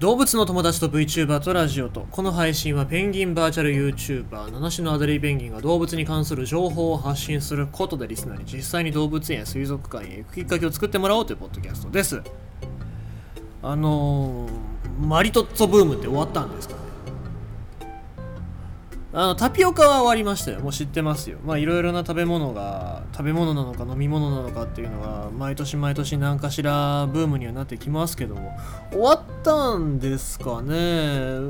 動物の友達と VTuber とラジオと。この配信はペンギンバーチャル YouTuber 七種のアデリーペンギンが動物に関する情報を発信することでリスナーに実際に動物園や水族館へ行くきっかけを作ってもらおうというポッドキャストです。あのー、マリトッツォブームって終わったんですかね？あのタピオカは終わりましたよ。もう知ってますよ。まあいろいろな食べ物が食べ物なのか飲み物なのかっていうのが毎年毎年何かしらブームにはなってきますけども。終わったんですかね。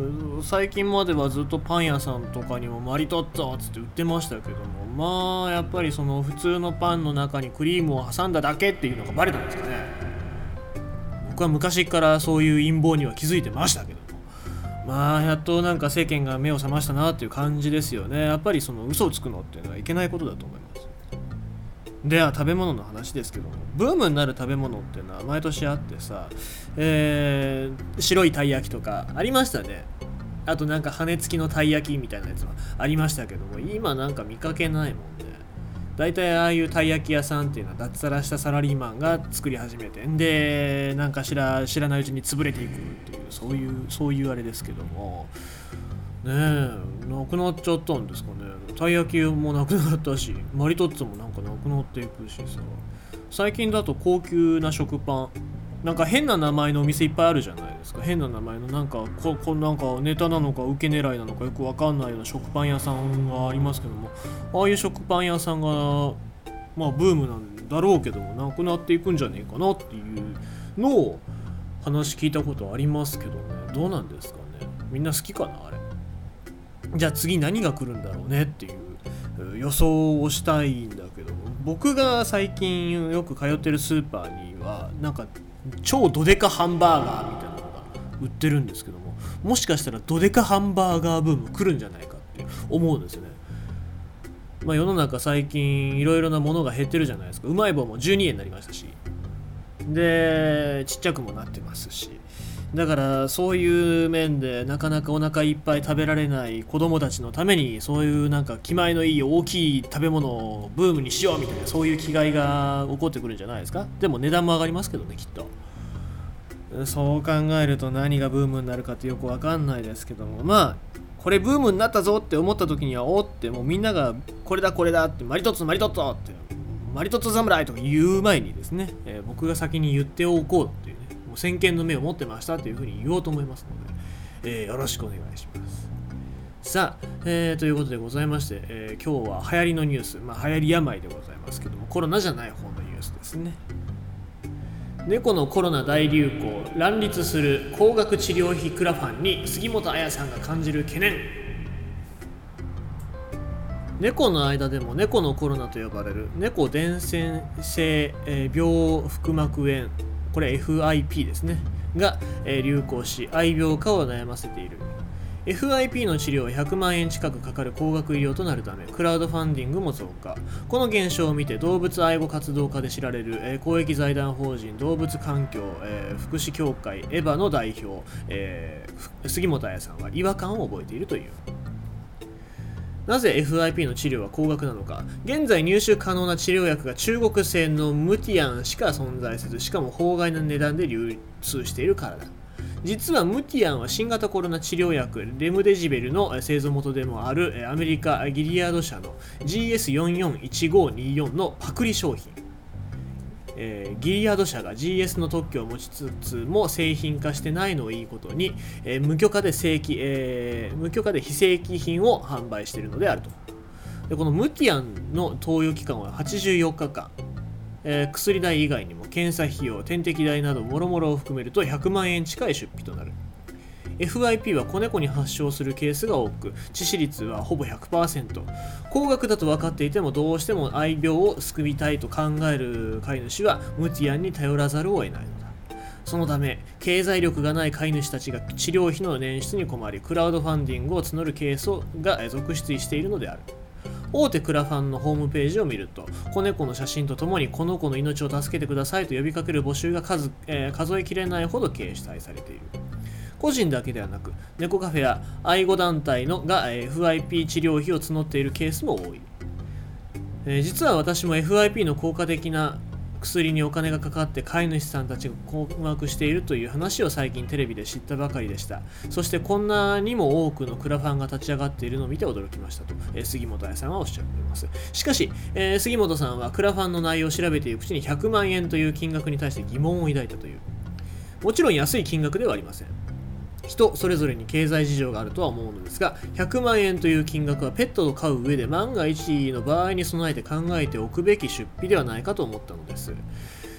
最近まではずっとパン屋さんとかにもマリトッツォっつって売ってましたけども。まあやっぱりその普通のパンの中にクリームを挟んだだけっていうのがバレたんですかね。僕は昔からそういう陰謀には気づいてましたけど。まあやっとなんか世間が目を覚ましたなっていう感じですよね。やっぱりその嘘をつくのっていうのはいけないことだと思います。では食べ物の話ですけども。ブームになる食べ物っていうのは毎年あってさ、えー、白いたい焼きとかありましたね。あとなんか羽根付きのたい焼きみたいなやつはありましたけども今なんか見かけないもんね。大体ああいうたい焼き屋さんっていうのは脱サラしたサラリーマンが作り始めてんで何かしら知らないうちに潰れていくっていうそういうそういうあれですけども。ねえなくなっちゃったんですかね。たい焼きもなくなったしマリトッツォもなんかなくなっていくしさ。最近だと高級な食パン。なんか変な名前のお店いっぱいあるじゃないですか。変な名前のなんかここなんかネタなのか受け狙いなのかよくわかんないような食パン屋さんがありますけども。ああいう食パン屋さんがまあブームなんだろうけどもなくなっていくんじゃねえかなっていうのを話聞いたことありますけどね。どうなんですかね。みんな好きかなあれ。じゃあ次何が来るんだろうねっていう予想をしたいんだけど僕が最近よく通ってるスーパーにはなんか超ドデカハンバーガーみたいなのが売ってるんですけどももしかしたらドデカハンバーガーブーム来るんじゃないかって思うんですよね。まあ世の中最近いろいろなものが減ってるじゃないですか。うまい棒も12円になりましたし。でちっちゃくもなってますし。だからそういう面でなかなかお腹いっぱい食べられない子供たちのためにそういうなんか気前のいい大きい食べ物をブームにしようみたいなそういう気概が起こってくるんじゃないですか？でも値段も上がりますけどねきっと。そう考えると何がブームになるかってよくわかんないですけどもまあこれブームになったぞって思った時にはおってもうみんながこれだこれだってマリトッツォマリトッツォってマリトッツォ侍とか言う前にですね、えー、僕が先に言っておこうっていうもう先見の目を持ってましたというふうに言おうと思いますので、えー、よろしくお願いします。さあ、えー、ということでございまして、えー、今日は流行りのニュース、まあ、流行り病でございますけども、コロナじゃない方のニュースですね。猫のコロナ大流行、乱立する高額治療費クラファンに杉本彩さんが感じる懸念。猫の間でも猫のコロナと呼ばれる猫伝染性病腹膜炎これ FIP ですね。が、え流行し愛病化を悩ませている。FIP の治療は100万円近くかかる高額医療となるためクラウドファンディングも増加。この現象を見て動物愛護活動家で知られる、えー、公益財団法人動物環境、えー、福祉協会エヴァの代表、えー、杉本彩さんは違和感を覚えているという。なぜ FIP の治療は高額なのか。現在入手可能な治療薬が中国製のムティアンしか存在せずしかも法外な値段で流通しているからだ。実はムティアンは新型コロナ治療薬レムデジベルの製造元でもあるアメリカギリアード社の GS441524 のパクリ商品。えー、ギリアード社が GS の特許を持ちつつも製品化してないのをいいことに、えー、無許可で正規、えー、無許可で非正規品を販売しているのであるとでこのムティアンの投与期間は84日間えー、薬代以外にも検査費用、点滴代などもろもろを含めると100万円近い出費となる。FIP は子猫に発症するケースが多く致死率はほぼ100%高額だと分かっていてもどうしても愛病を救いたいと考える飼い主はムティアンに頼らざるを得ないのだ。そのため経済力がない飼い主たちが治療費の捻出に困りクラウドファンディングを募るケースが続出しているのである。大手クラファンのホームページを見ると子猫の写真とともにこの子の命を助けてくださいと呼びかける募集が数,、えー、数えきれないほど掲載されている。個人だけではなく猫カフェや愛護団体のが FIP 治療費を募っているケースも多い、えー、実は私も FIP の効果的な薬にお金がかかって飼い主さんたちが困惑しているという話を最近テレビで知ったばかりでした。そしてこんなにも多くのクラファンが立ち上がっているのを見て驚きましたと、えー、杉本彩さんはおっしゃっています。しかし、えー、杉本さんはクラファンの内容を調べていくうちに100万円という金額に対して疑問を抱いたという。もちろん安い金額ではありません。人それぞれに経済事情があるとは思うのですが100万円という金額はペットを飼う上で万が一の場合に備えて考えておくべき出費ではないかと思ったのです。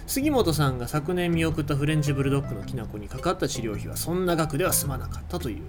杉本さんが昨年見送ったフレンチブルドッグのきなこにかかった治療費はそんな額では済まなかったという。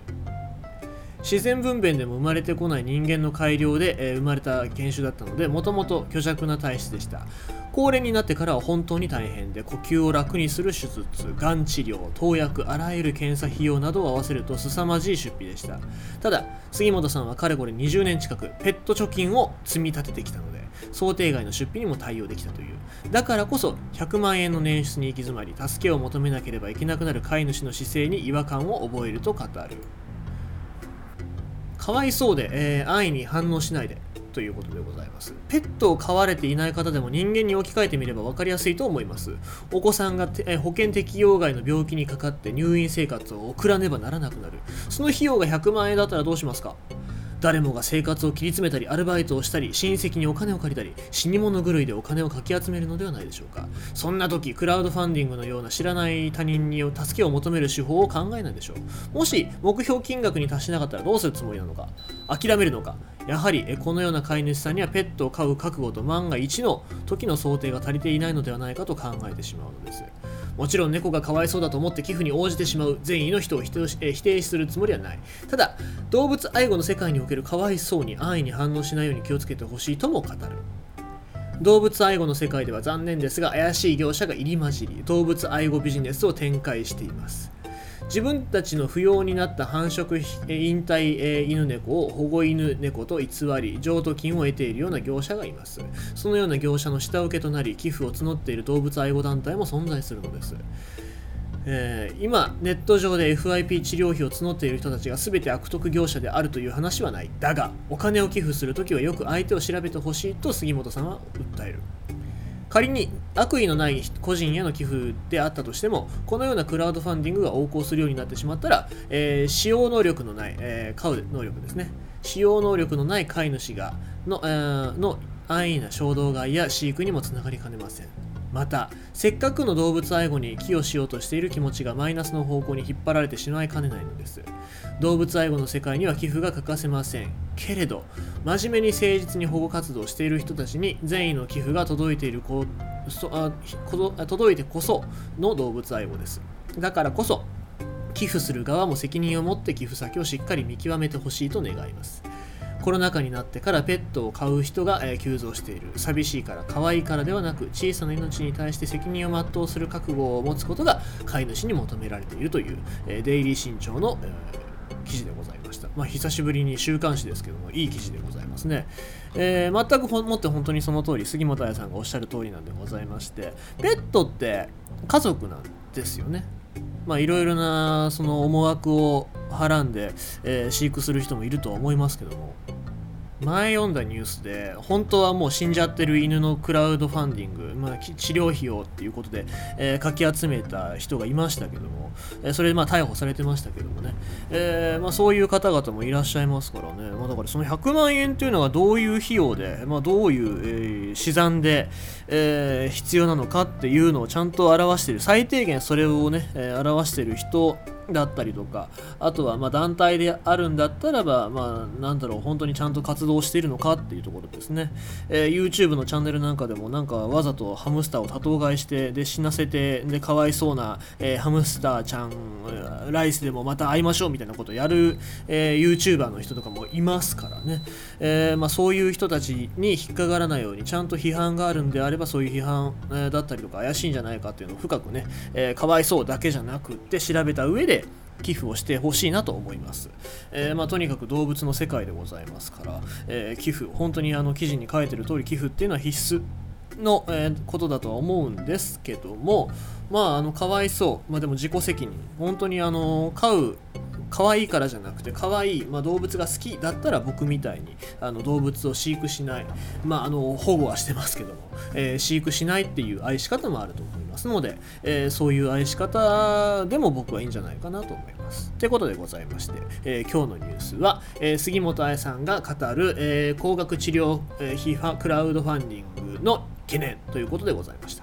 自然分娩でも生まれてこない人間の改良で、えー、生まれた犬種だったのでもともと虚弱な体質でした。高齢になってからは本当に大変で呼吸を楽にする手術がん治療投薬あらゆる検査費用などを合わせると凄まじい出費でしたただ杉本さんはかれこれ20年近くペット貯金を積み立ててきたので想定外の出費にも対応できたというだからこそ100万円の捻出に行き詰まり助けを求めなければいけなくなる飼い主の姿勢に違和感を覚えると語るかわいそうで、えー、安易に反応しないでということでございます。ペットを飼われていない方でも人間に置き換えてみれば分かりやすいと思います。お子さんがえ保険適用外の病気にかかって入院生活を送らねばならなくなる。その費用が100万円だったらどうしますか？誰もが生活を切り詰めたりアルバイトをしたり親戚にお金を借りたり死に物狂いでお金をかき集めるのではないでしょうかそんな時クラウドファンディングのような知らない他人に助けを求める手法を考えないでしょうもし目標金額に達しなかったらどうするつもりなのか？諦めるのか？やはりこのような飼い主さんにはペットを飼う覚悟と万が一の時の想定が足りていないのではないかと考えてしまうのです。もちろん猫がかわいそうだと思って寄付に応じてしまう善意の人を否定するつもりはない。ただ動物愛護の世界におけるかわいそうに安易に反応しないように気をつけてほしいとも語る。動物愛護の世界では残念ですが怪しい業者が入り混じり動物愛護ビジネスを展開しています。自分たちの不要になった繁殖引退犬猫を保護犬猫と偽り譲渡金を得ているような業者がいます。そのような業者の下請けとなり寄付を募っている動物愛護団体も存在するのです。えー、今ネット上で FIP 治療費を募っている人たちが全て悪徳業者であるという話はない。だがお金を寄付するときはよく相手を調べてほしいと杉本さんは訴える。仮に悪意のない個人への寄付であったとしてもこのようなクラウドファンディングが横行するようになってしまったら、えー、使用能力のない、えー、飼う能力ですね。使用能力のない飼い主がの,、えー、の安易な衝動買いや飼育にもつながりかねません。またせっかくの動物愛護に寄与しようとしている気持ちがマイナスの方向に引っ張られてしまいかねないのです。動物愛護の世界には寄付が欠かせません。けれど真面目に誠実に保護活動をしている人たちに善意の寄付が届いているこそあ届いてこその動物愛護です。だからこそ寄付する側も責任を持って寄付先をしっかり見極めてほしいと願います。コロナ禍になってからペットを飼う人が、え、急増している。寂しいから可愛いからではなく小さな命に対して責任を全うする覚悟を持つことが飼い主に求められているという、え、デイリー新潮の、え、記事でございました、まあ、久しぶりに週刊誌ですけどもいい記事でございますね、えー、全くもって本当にその通り杉本彩さんがおっしゃる通りなんでございましてペットって家族なんですよね。まあいろいろなその思惑をはらんで、えー、飼育する人もいるとは思いますけども前読んだニュースで本当はもう死んじゃってる犬のクラウドファンディング、まあ、治療費用っていうことで、えー、かき集めた人がいましたけども、えー、それでまあ逮捕されてましたけどもね、えー、まあ、そういう方々もいらっしゃいますからね、まあ、だからその100万円というのがどういう費用で、まあ、どういう、え試算で、え必要なのかっていうのをちゃんと表してる最低限それをね、え表してる人だったりとかあとはま団体であるんだったらば、まあ、なんだろう本当にちゃんと活動しているのかっていうところですね、えー、YouTube のチャンネルなんかでもなんかわざとハムスターを多頭飼いしてで死なせてでかわいそうな、えー、ハムスターちゃんライスでもまた会いましょうみたいなことをやる、えー、YouTuber の人とかもいますからね、えまあ、そういう人たちに引っかからないようにちゃんと批判があるんであればそういう批判、えだったりとか怪しいんじゃないかっていうのを深くね、えかわいそうだけじゃなくって調べた上で寄付をしてほしいなと思います、えー、まあ、とにかく動物の世界でございますから、え、寄付本当にあの記事に書いてる通り寄付っていうのは必須の、え、ことだとは思うんですけどもまああのかわいそうまあでも自己責任本当にあの飼う可愛いからじゃなくて可愛い、まあ、動物が好きだったら僕みたいにあの動物を飼育しない、まあ、あの保護はしてますけども、えー、飼育しないっていう愛し方もあると思いますので、えー、そういう愛し方でも僕はいいんじゃないかなと思います。ということでございまして、えー、今日のニュースは、え杉本愛さんが語る、え高額治療、えー、クラウドファンディングの懸念ということでございました。